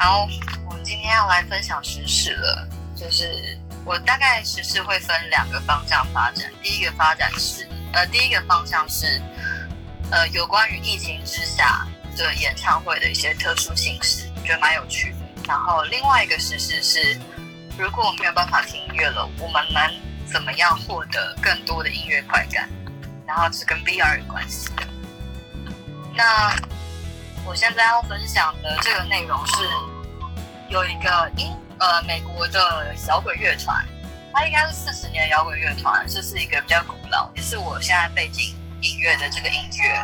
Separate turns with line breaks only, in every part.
好，我今天要来分享时事了，就是我大概时事会分两个方向发展。第一个发展是，呃，第一个方向是，呃，有关于疫情之下的演唱会的一些特殊形式，我觉得蛮有趣的。然后另外一个时事是，如果我没有办法听音乐了，我们能怎么样获得更多的音乐快感？然后是跟 VR 有关系的。那我现在要分享的这个内容是，有一个英呃美国的摇滚乐团，它应该是四十年摇滚乐团，这是一个比较古老，也是我现在背景音乐的这个音乐。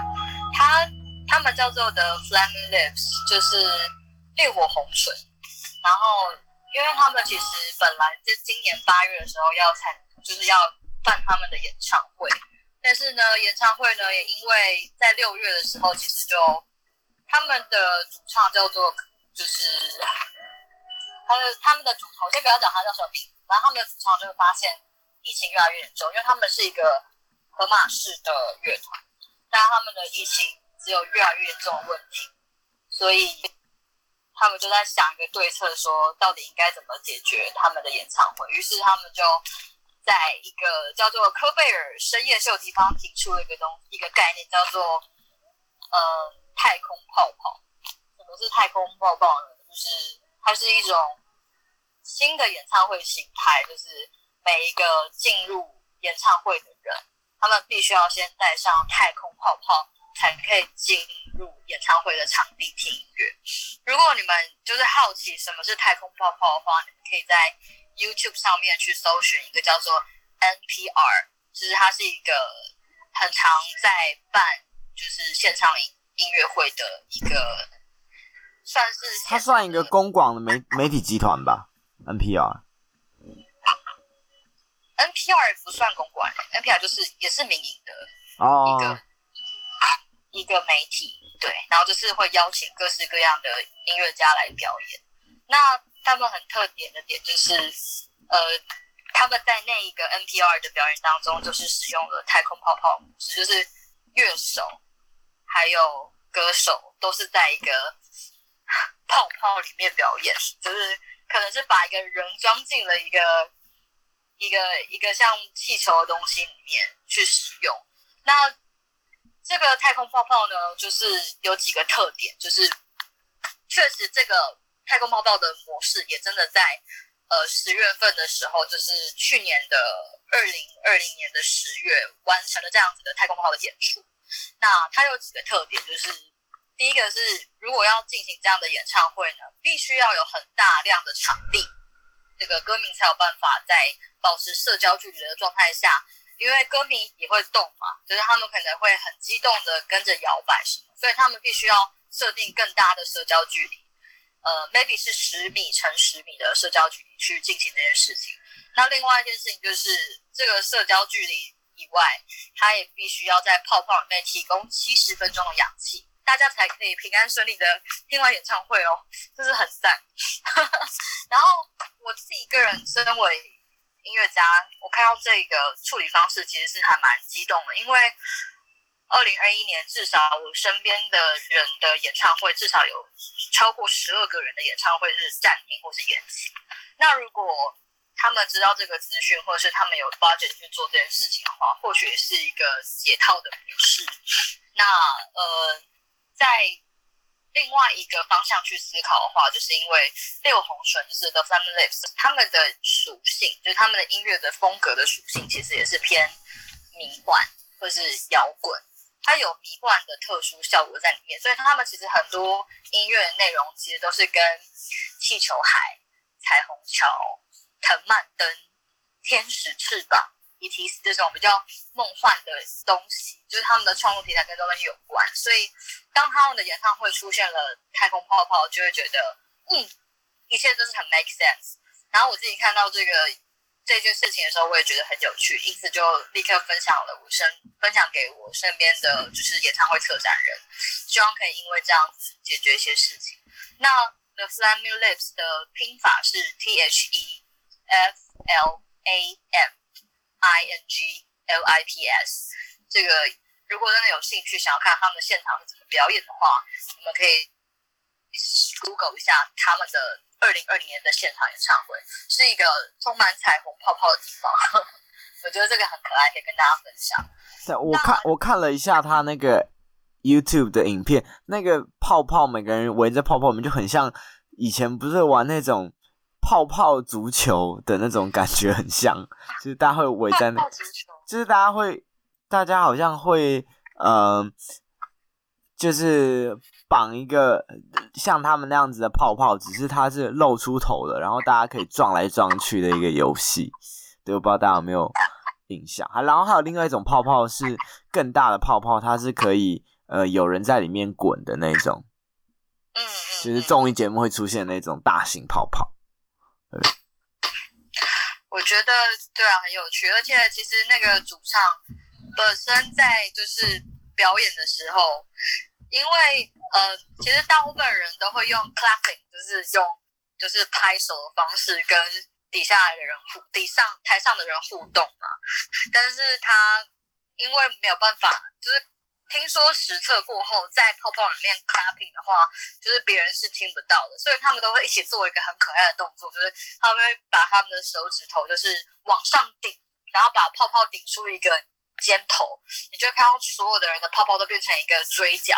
它他们叫做的 Flaming Lips，就是烈火红唇。然后，因为他们其实本来在今年八月的时候要参，就是要办他们的演唱会，但是呢，演唱会呢也因为在六月的时候，其实就。他们的主唱叫做，就是他的他们的主唱，先不要讲他叫什么名字，然后他们的主唱就会发现疫情越来越严重，因为他们是一个荷马式的乐团，但他们的疫情只有越来越严重的问题，所以他们就在想一个对策，说到底应该怎么解决他们的演唱会。于是他们就在一个叫做科贝尔深夜秀地方提出了一个东一个概念，叫做呃。太空泡泡，什么是太空泡泡呢？就是它是一种新的演唱会形态，就是每一个进入演唱会的人，他们必须要先戴上太空泡泡，才可以进入演唱会的场地听音乐。如果你们就是好奇什么是太空泡泡的话，你们可以在 YouTube 上面去搜寻一个叫做 NPR，就是它是一个很常在办就是现场音。音乐会的一个，算是
它算一个公广的媒媒体集团吧，NPR。
NPR 不算公广，NPR 就是也是民营的一个、oh. 一个媒体，对，然后就是会邀请各式各样的音乐家来表演。那他们很特点的点就是，呃，他们在那一个 NPR 的表演当中，就是使用了太空泡泡模式，就是乐手。还有歌手都是在一个泡泡里面表演，就是可能是把一个人装进了一个一个一个像气球的东西里面去使用。那这个太空泡泡呢，就是有几个特点，就是确实这个太空泡泡的模式也真的在呃十月份的时候，就是去年的二零二零年的十月完成了这样子的太空泡泡的演出。那它有几个特点，就是第一个是，如果要进行这样的演唱会呢，必须要有很大量的场地，这个歌迷才有办法在保持社交距离的状态下，因为歌迷也会动嘛，就是他们可能会很激动的跟着摇摆什么，所以他们必须要设定更大的社交距离，呃，maybe 是十米乘十米的社交距离去进行这件事情。那另外一件事情就是这个社交距离。以外，他也必须要在泡泡里面提供七十分钟的氧气，大家才可以平安顺利的听完演唱会哦，这是很赞。然后我自己一个人身为音乐家，我看到这个处理方式其实是还蛮激动的，因为二零二一年至少我身边的人的演唱会至少有超过十二个人的演唱会是暂停或是延期。那如果他们知道这个资讯，或者是他们有 budget 去做这件事情的话，或许也是一个解套的模式。那呃，在另外一个方向去思考的话，就是因为六红唇就是 The Flaming Lips，他们的属性就是他们的音乐的风格的属性，其实也是偏迷幻或是摇滚，它有迷幻的特殊效果在里面，所以他们其实很多音乐的内容其实都是跟气球海、彩虹桥。藤蔓灯、天使翅膀、E.T.C 这种比较梦幻的东西，就是他们的创作题材跟这东西有关。所以，当他们的演唱会出现了太空泡泡，就会觉得，嗯，一切都是很 make sense。然后我自己看到这个这件事情的时候，我也觉得很有趣，因此就立刻分享了我身分享给我身边的就是演唱会策展人，希望可以因为这样子解决一些事情。那 The Flaming Lips 的拼法是 T.H.E。F L A M I N G L I P S，这个如果真的有兴趣想要看他们的现场是怎么表演的话，你们可以 Google 一下他们的二零二零年的现场演唱会，是一个充满彩虹泡泡的地方。我觉得这个很可爱，可以跟大家分享。
对，我看我看了一下他那个 YouTube 的影片，那个泡泡，每个人围着泡泡我们，就很像以前不是玩那种泡泡足球的那种感觉，很像，就是大家会围在那，就是大家会，大家好像会，嗯、呃，就是绑一个像他们那样子的泡泡，只是它是露出头的，然后大家可以撞来撞去的一个游戏。对，我不知道大家有没有印象。还然后还有另外一种泡泡是更大的泡泡，它是可以呃有人在里面滚的那种。嗯嗯。就是综艺节目会出现那种大型泡泡。
我觉得对啊，很有趣，而且其实那个主唱本身在就是表演的时候，因为呃，其实大部分人都会用 clapping，就是用就是拍手的方式跟。底下的人互，底上台上的人互动嘛，但是他因为没有办法，就是听说实测过后，在泡泡里面 clapping 的话，就是别人是听不到的，所以他们都会一起做一个很可爱的动作，就是他们会把他们的手指头就是往上顶，然后把泡泡顶出一个尖头，你就会看到所有的人的泡泡都变成一个锥角，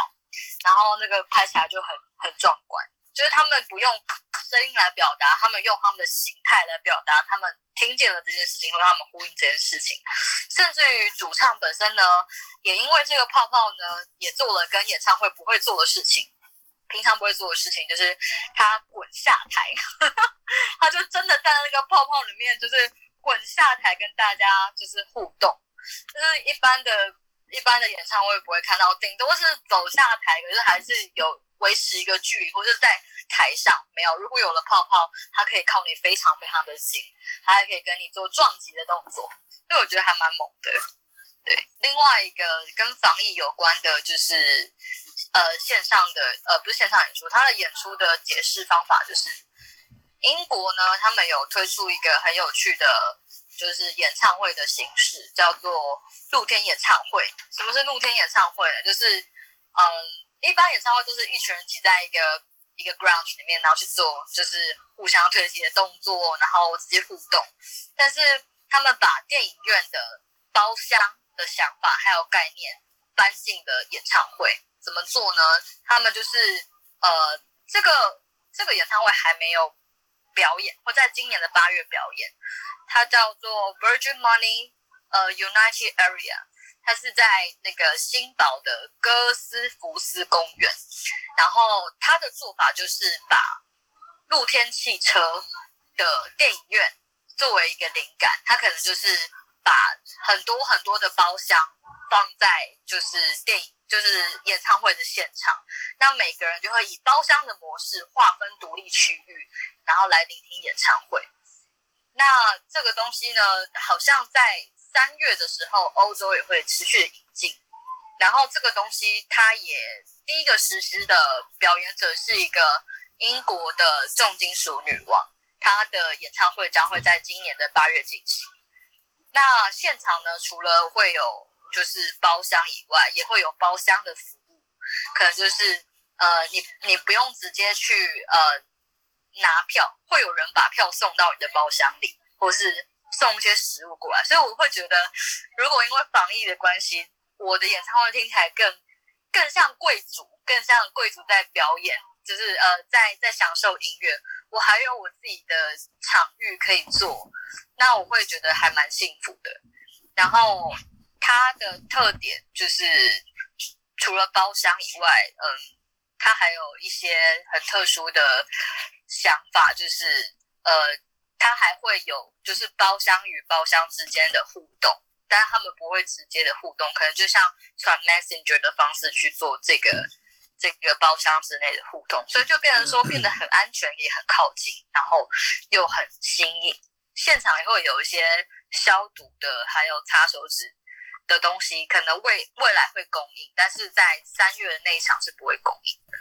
然后那个拍起来就很很壮观。就是他们不用声音来表达，他们用他们的形态来表达，他们听见了这件事情，会让他们呼应这件事情。甚至于主唱本身呢，也因为这个泡泡呢，也做了跟演唱会不会做的事情，平常不会做的事情，就是他滚下台，他就真的在那个泡泡里面，就是滚下台跟大家就是互动，就是一般的、一般的演唱会不会看到，顶多是走下台，可是还是有。维持一个距离，或者在台上没有。如果有了泡泡，它可以靠你非常非常的近，它还可以跟你做撞击的动作，所以我觉得还蛮猛的。对，另外一个跟防疫有关的，就是呃线上的呃不是线上演出，它的演出的解释方法就是英国呢，他们有推出一个很有趣的，就是演唱会的形式，叫做露天演唱会。什么是露天演唱会呢？就是嗯。一般演唱会都是一群人挤在一个一个 ground 里面，然后去做就是互相推挤的动作，然后直接互动。但是他们把电影院的包厢的想法还有概念搬进了演唱会，怎么做呢？他们就是呃，这个这个演唱会还没有表演，会在今年的八月表演，它叫做 Virgin Money 呃 United Area。它是在那个新堡的哥斯福斯公园，然后它的做法就是把露天汽车的电影院作为一个灵感，它可能就是把很多很多的包厢放在就是电影就是演唱会的现场，那每个人就会以包厢的模式划分独立区域，然后来聆听演唱会。那这个东西呢，好像在。三月的时候，欧洲也会持续的引进。然后这个东西，它也第一个实施的表演者是一个英国的重金属女王，她的演唱会将会在今年的八月进行。那现场呢，除了会有就是包厢以外，也会有包厢的服务，可能就是呃，你你不用直接去呃拿票，会有人把票送到你的包厢里，或是。送一些食物过来，所以我会觉得，如果因为防疫的关系，我的演唱会听起来更更像贵族，更像贵族在表演，就是呃，在在享受音乐。我还有我自己的场域可以做，那我会觉得还蛮幸福的。然后它的特点就是，除了包厢以外，嗯，它还有一些很特殊的想法，就是呃。它还会有就是包厢与包厢之间的互动，但是他们不会直接的互动，可能就像传 Messenger 的方式去做这个这个包厢之内的互动，所以就变成说变得很安全，也很靠近，然后又很新颖。现场也会有一些消毒的，还有擦手指的东西，可能未未来会供应，但是在三月的那一场是不会供应的。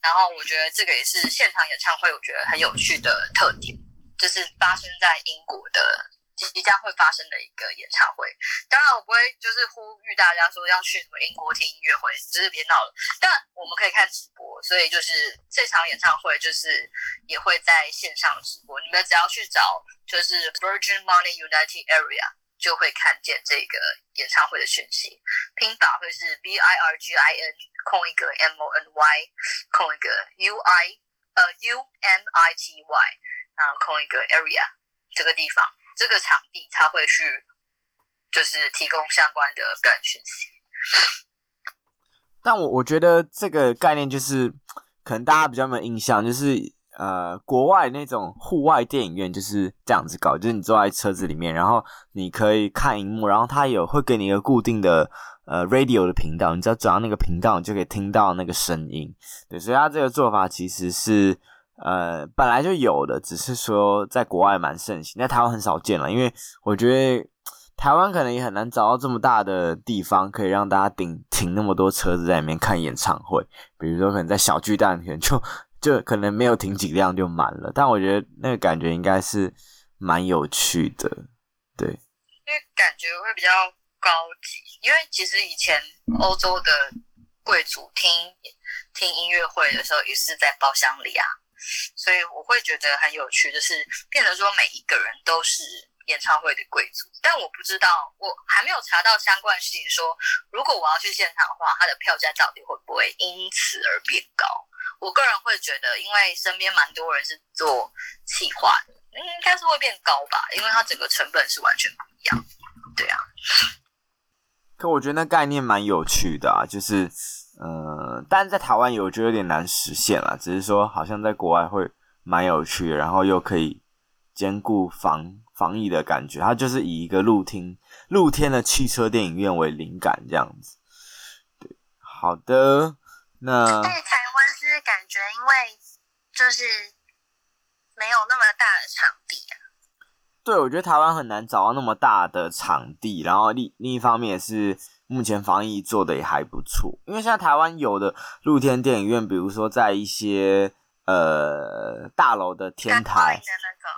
然后我觉得这个也是现场演唱会，我觉得很有趣的特点。就是发生在英国的即将会发生的一个演唱会。当然，我不会就是呼吁大家说要去什么英国听音乐会，只是别闹了。但我们可以看直播，所以就是这场演唱会就是也会在线上直播。你们只要去找就是 Virgin Money United Area，就会看见这个演唱会的讯息。拼法会是 V I R G I N 空一个 M O N Y 空一个 U I 呃 U M I T Y 然后空一个 Area 这个地方。这个场地他会去，就是提供相关的表演讯息。
但我我觉得这个概念就是，可能大家比较没有印象，就是呃，国外那种户外电影院就是这样子搞，就是你坐在车子里面，然后你可以看荧幕，然后它有会给你一个固定的呃 radio 的频道，你只要转到那个频道，你就可以听到那个声音。对，所以它这个做法其实是。呃，本来就有的，只是说在国外蛮盛行，在台湾很少见了。因为我觉得台湾可能也很难找到这么大的地方，可以让大家顶停那么多车子在里面看演唱会。比如说，可能在小巨蛋，可能就就可能没有停几辆就满了。但我觉得那个感觉应该是蛮有趣的，对。
因为感觉会比较高级，因为其实以前欧洲的贵族听听音乐会的时候，也是在包厢里啊。所以我会觉得很有趣，就是变成说每一个人都是演唱会的贵族，但我不知道，我还没有查到相关信息说，如果我要去现场的话，它的票价到底会不会因此而变高？我个人会觉得，因为身边蛮多人是做企划的，应该是会变高吧，因为它整个成本是完全不一样。对啊，
可我觉得那概念蛮有趣的啊，就是。呃，但是在台湾有，就有点难实现了。只是说，好像在国外会蛮有趣的，然后又可以兼顾防防疫的感觉。它就是以一个露天露天的汽车电影院为灵感，这样子。对，好的。那
在台湾是感觉，因为就是没有那么大的场地啊。
对，我觉得台湾很难找到那么大的场地，然后另另一方面也是。目前防疫做的也还不错，因为现在台湾有的露天电影院，比如说在一些呃大楼的天台，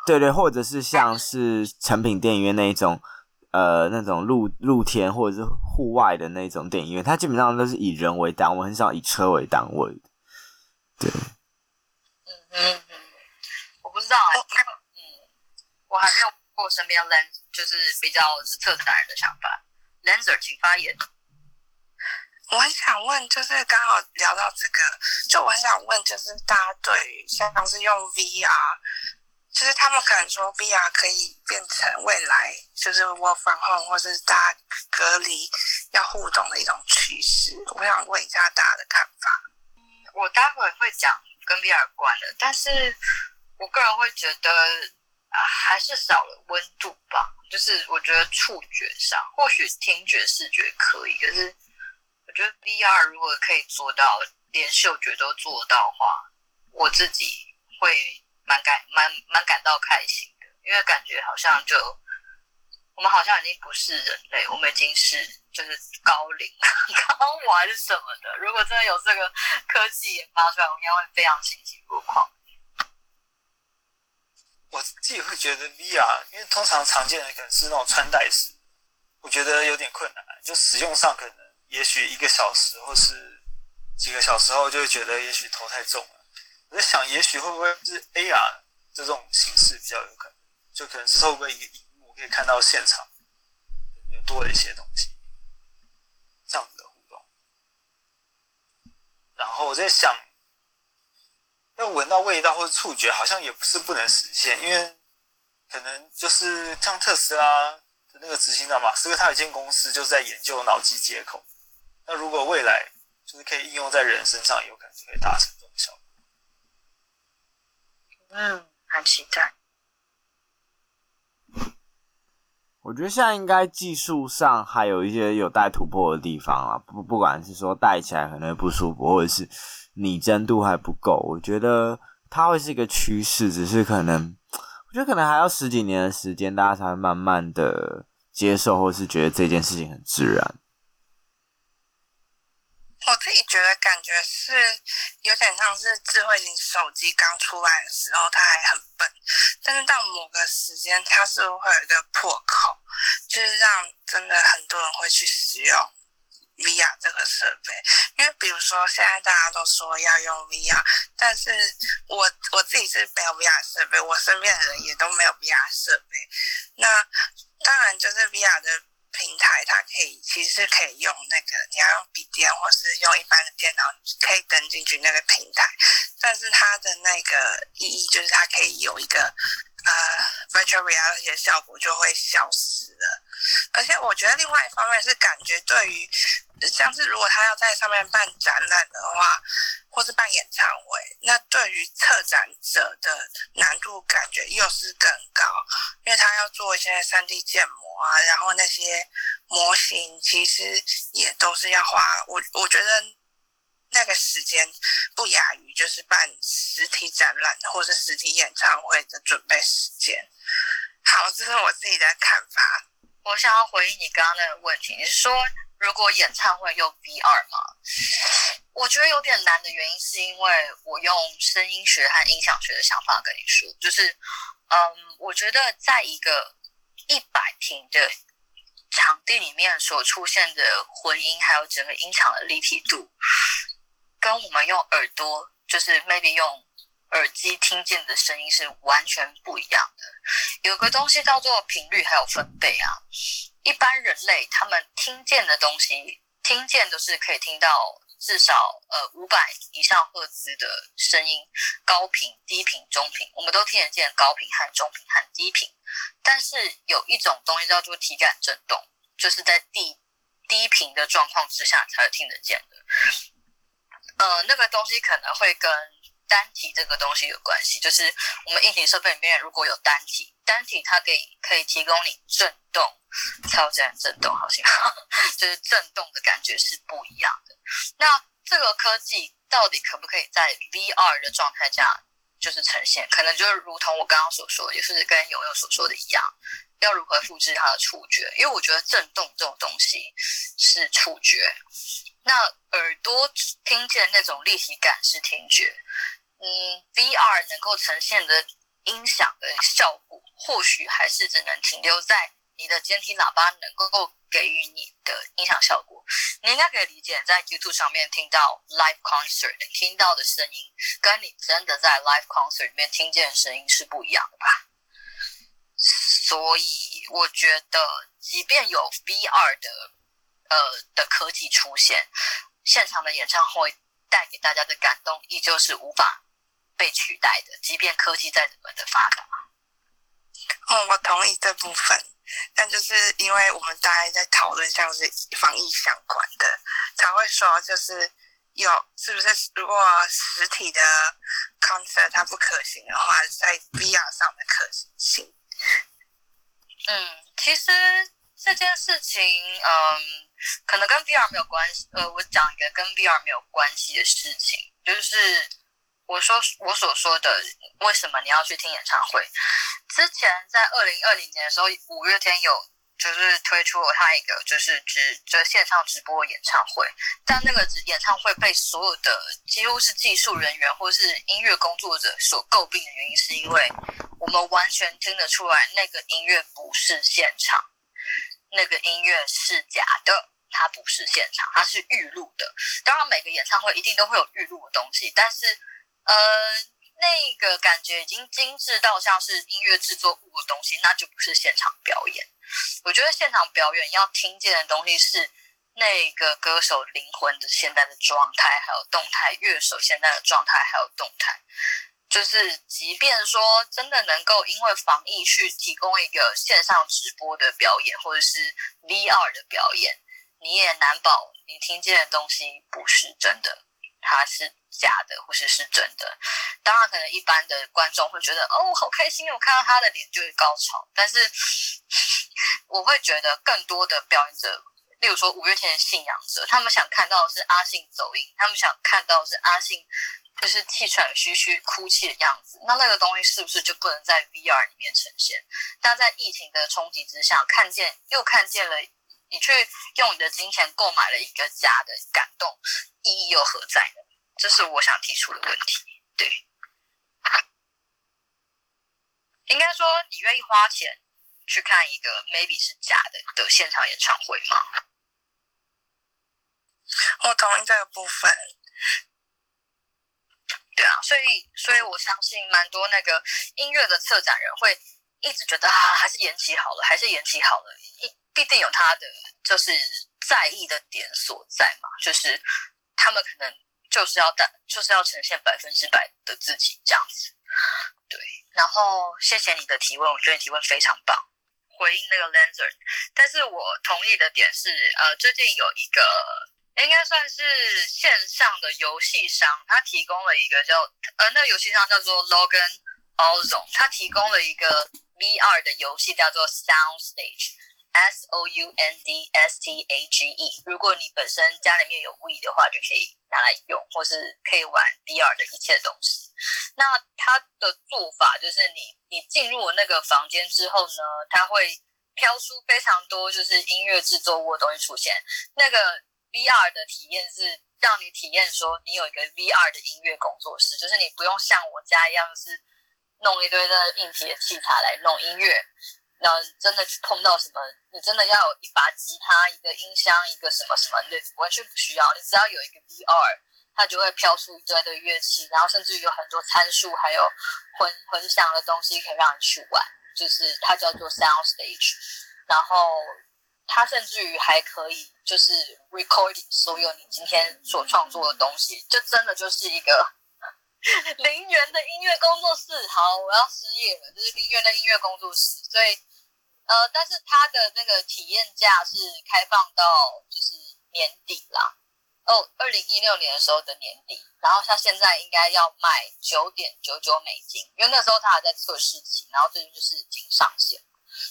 对对，或者是像是成品电影院那一种，呃那种露露天或者是户外的那种电影院，它基本上都是以人为单位，很少以车为单位。对，
嗯嗯嗯，我不知道哎、欸，嗯，我还没有过身边人，就是比较是策展人的想法。Lancer，请发言。
我很想问，就是刚好聊到这个，就我很想问，就是大家对于像是用 VR，就是他们可能说 VR 可以变成未来就是 work from home 或是大家隔离要互动的一种趋势。我想问一下大家的看法。
嗯，我待会会讲跟 VR 有关的，但是我个人会觉得。还是少了温度吧，就是我觉得触觉上，或许听觉、视觉可以，可是我觉得 VR 如果可以做到连嗅觉都做到的话，我自己会蛮感蛮蛮感到开心的，因为感觉好像就我们好像已经不是人类，我们已经是就是高龄 高玩什么的。如果真的有这个科技研发出来，我应该会非常欣喜若狂。
我自己会觉得 VR，因为通常常见的可能是那种穿戴式，我觉得有点困难。就使用上可能，也许一个小时或是几个小时后，就会觉得也许头太重了。我在想，也许会不会是 AR 这种形式比较有可能，就可能是透过一个荧幕可以看到现场有多了一些东西，这样子的互动。然后我在想。要闻到味道或者触觉，好像也不是不能实现，因为可能就是像特斯拉的那个执行长马斯克，他有一间公司就是在研究脑机接口。那如果未来就是可以应用在人身上，有可能就可以达成这种效果。
嗯，很期待。
我觉得现在应该技术上还有一些有待突破的地方啊，不不管是说戴起来可能会不舒服，或者是。拟真度还不够，我觉得它会是一个趋势，只是可能，我觉得可能还要十几年的时间，大家才会慢慢的接受，或是觉得这件事情很自然。
我自己觉得感觉是有点像是智慧型手机刚出来的时候，它还很笨，但是到某个时间，它是会有一个破口，就是让真的很多人会去使用 VR 这个设备。因为比如说现在大家都说要用 VR，但是我我自己是没有 VR 设备，我身边的人也都没有 VR 设备。那当然就是 VR 的。平台它可以其实是可以用那个，你要用笔电或是用一般的电脑，可以登进去那个平台，但是它的那个意义就是它可以有一个呃 virtual reality 的效果就会消失了，而且我觉得另外一方面是感觉对于像是如果他要在上面办展览的话，或是办演唱会，那对于策展者的难度感觉又是更高，因为他要做一些 3D 建模啊，然后那些模型其实也都是要花，我我觉得那个时间不亚于就是办实体展览或是实体演唱会的准备时间。好，这是我自己的看法。
我想要回应你刚刚那个问题，你是说如果演唱会用 VR 吗？我觉得有点难的原因，是因为我用声音学和音响学的想法跟你说，就是，嗯，我觉得在一个一百平的场地里面所出现的回音，还有整个音场的立体度，跟我们用耳朵，就是 maybe 用耳机听见的声音是完全不一样的。有个东西叫做频率还有分贝啊，一般人类他们听见的东西，听见都是可以听到。至少呃五百以上赫兹的声音，高频、低频、中频，我们都听得见高频和中频和低频。但是有一种东西叫做体感震动，就是在低低频的状况之下才会听得见的。呃，那个东西可能会跟单体这个东西有关系，就是我们硬体设备里面如果有单体，单体它可以可以提供你震动。超自然震动好像，就是震动的感觉是不一样的。那这个科技到底可不可以在 VR 的状态下就是呈现？可能就是如同我刚刚所说，也是跟友友所说的一样，要如何复制它的触觉？因为我觉得震动这种东西是触觉，那耳朵听见那种立体感是听觉。嗯，VR 能够呈现的音响的效果，或许还是只能停留在。你的监听喇叭能够给予你的音响效果，你应该可以理解，在 YouTube 上面听到 live concert 听到的声音，跟你真的在 live concert 里面听见的声音是不一样的吧？所以我觉得，即便有 VR 的呃的科技出现，现场的演唱会带给大家的感动依旧是无法被取代的，即便科技再怎么的发达。
哦，我同意这部分。但就是因为我们大家在讨论像是防疫相关的，才会说就是有是不是如果实体的 concert 它不可行的话，在 VR 上的可行性。
嗯，其实这件事情，嗯，可能跟 VR 没有关系。呃，我讲一个跟 VR 没有关系的事情，就是。我说我所说的，为什么你要去听演唱会？之前在二零二零年的时候，五月天有就是推出了他一个就是直就线上直播演唱会，但那个演唱会被所有的几乎是技术人员或是音乐工作者所诟病的原因，是因为我们完全听得出来那个音乐不是现场，那个音乐是假的，它不是现场，它是预录的。当然，每个演唱会一定都会有预录的东西，但是。呃，那个感觉已经精致到像是音乐制作物的东西，那就不是现场表演。我觉得现场表演要听见的东西是那个歌手灵魂的现在的状态，还有动态；乐手现在的状态，还有动态。就是，即便说真的能够因为防疫去提供一个线上直播的表演，或者是 VR 的表演，你也难保你听见的东西不是真的。它是假的，或是是真的？当然，可能一般的观众会觉得，哦，好开心，我看到他的脸就是高潮。但是，我会觉得更多的表演者，例如说五月天的信仰者，他们想看到的是阿信走音，他们想看到的是阿信就是气喘吁吁哭泣的样子。那那个东西是不是就不能在 VR 里面呈现？但在疫情的冲击之下，看见又看见了你去用你的金钱购买了一个家的感动，意义又何在呢？这是我想提出的问题。对，应该说你愿意花钱去看一个 maybe 是假的的现场演唱会吗？
我同意这个部分。
对啊，所以所以我相信蛮多那个音乐的策展人会一直觉得啊，还是延期好了，还是延期好了，一必定有他的就是在意的点所在嘛，就是他们可能就是要带，就是要呈现百分之百的自己这样子。对，然后谢谢你的提问，我觉得你提问非常棒，回应那个 Lancer，但是我同意的点是，呃，最近有一个。应该算是线上的游戏商，他提供了一个叫呃，那游戏商叫做 Logan Ozone，他提供了一个 VR 的游戏叫做 Sound Stage S O U N D S T A G E，。如果你本身家里面有 Wii 的话，就可以拿来用，或是可以玩 VR 的一切东西。那它的做法就是你，你进入那个房间之后呢，它会飘出非常多就是音乐制作物的东西出现，那个。VR 的体验是让你体验说你有一个 VR 的音乐工作室，就是你不用像我家一样是弄一堆的硬体的器材来弄音乐，然后真的去碰到什么，你真的要有一把吉他、一个音箱、一个什么什么的，完全不需要，你只要有一个 VR，它就会飘出一堆的乐器，然后甚至于有很多参数，还有混混响的东西可以让你去玩，就是它叫做 Sound Stage，然后。它甚至于还可以，就是 recording 所有你今天所创作的东西，就真的就是一个 零元的音乐工作室。好，我要失业了，就是零元的音乐工作室。所以，呃，但是它的那个体验价是开放到就是年底啦，哦，二零一六年的时候的年底。然后它现在应该要卖九点九九美金，因为那时候它还在测试期，然后最近就是已经上线。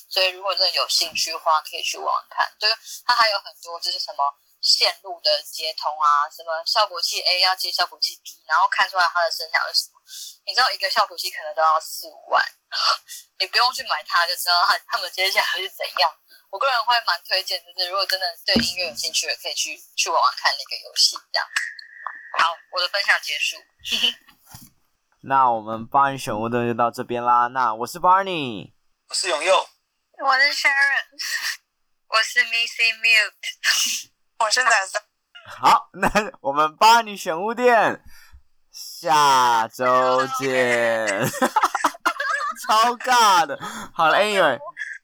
所以，如果真的有兴趣的话，可以去玩玩看。就是它还有很多，就是什么线路的接通啊，什么效果器 A 要接效果器 B，然后看出来它的声响是什么。你知道一个效果器可能都要四五万，你不用去买它就知道他他们接下来是怎样。我个人会蛮推荐，就是如果真的对音乐有兴趣的，可以去去玩玩看那个游戏。这样。好，我的分享结束。
那我们 Barney 选物的就到这边啦。那我是 Barney，
我是永佑。
我是 Sharon，
我是 Missy Mute，
我是奶子。
好，那我们帮你选物店，下周见。超尬的，好了，Anyway，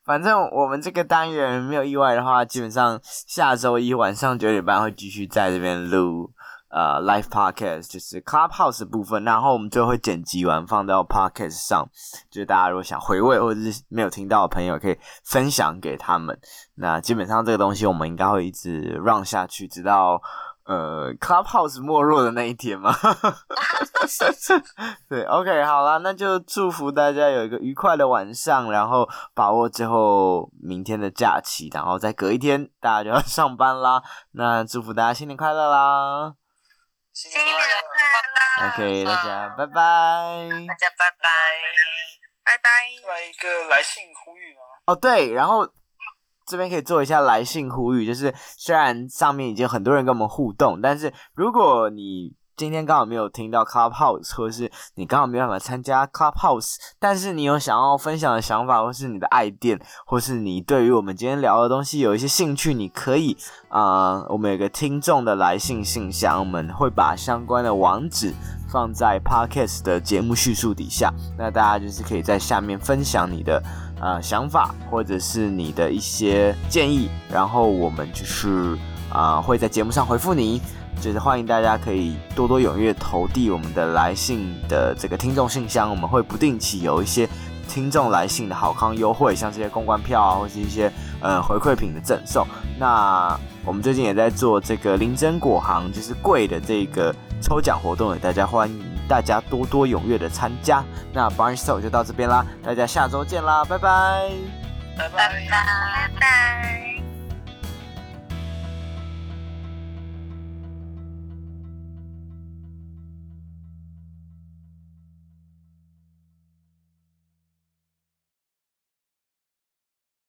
反正我们这个单元没有意外的话，基本上下周一晚上九点半会继续在这边录。呃、，live Podcast 就是 Clubhouse 部分，然后我们最后会剪辑完放到 Podcast 上，就是大家如果想回味或者是没有听到的朋友，可以分享给他们。那基本上这个东西我们应该会一直 run 下去，直到呃 Clubhouse 没落的那一天嘛。对，OK，好啦，那就祝福大家有一个愉快的晚上，然后把握最后明天的假期，然后再隔一天大家就要上班啦。那祝福大家新年快乐啦！
新年快乐
！OK，大家拜拜。
大家拜拜，
拜拜。
来一个来信呼吁吗？
哦，对，然后这边可以做一下来信呼吁，就是虽然上面已经很多人跟我们互动，但是如果你今天刚好没有听到 Clubhouse，或是你刚好没办法参加 Clubhouse，但是你有想要分享的想法，或是你的爱店，或是你对于我们今天聊的东西有一些兴趣，你可以啊、我们有个听众的来信信箱，我们会把相关的网址放在 Podcast 的节目叙述底下，那大家就是可以在下面分享你的呃想法，或者是你的一些建议，然后我们就是啊、会在节目上回复你。就是欢迎大家可以多多踊跃投递我们的来信的这个听众信箱，我们会不定期有一些听众来信的好康优惠，像这些公关票啊，或是一些呃回馈品的赠送。那我们最近也在做这个林珍果行，就是贵的这个抽奖活动，大家欢迎大家多多踊跃的参加。那 Barney Store 就到这边啦，大家下周见啦，拜拜，
拜拜拜拜。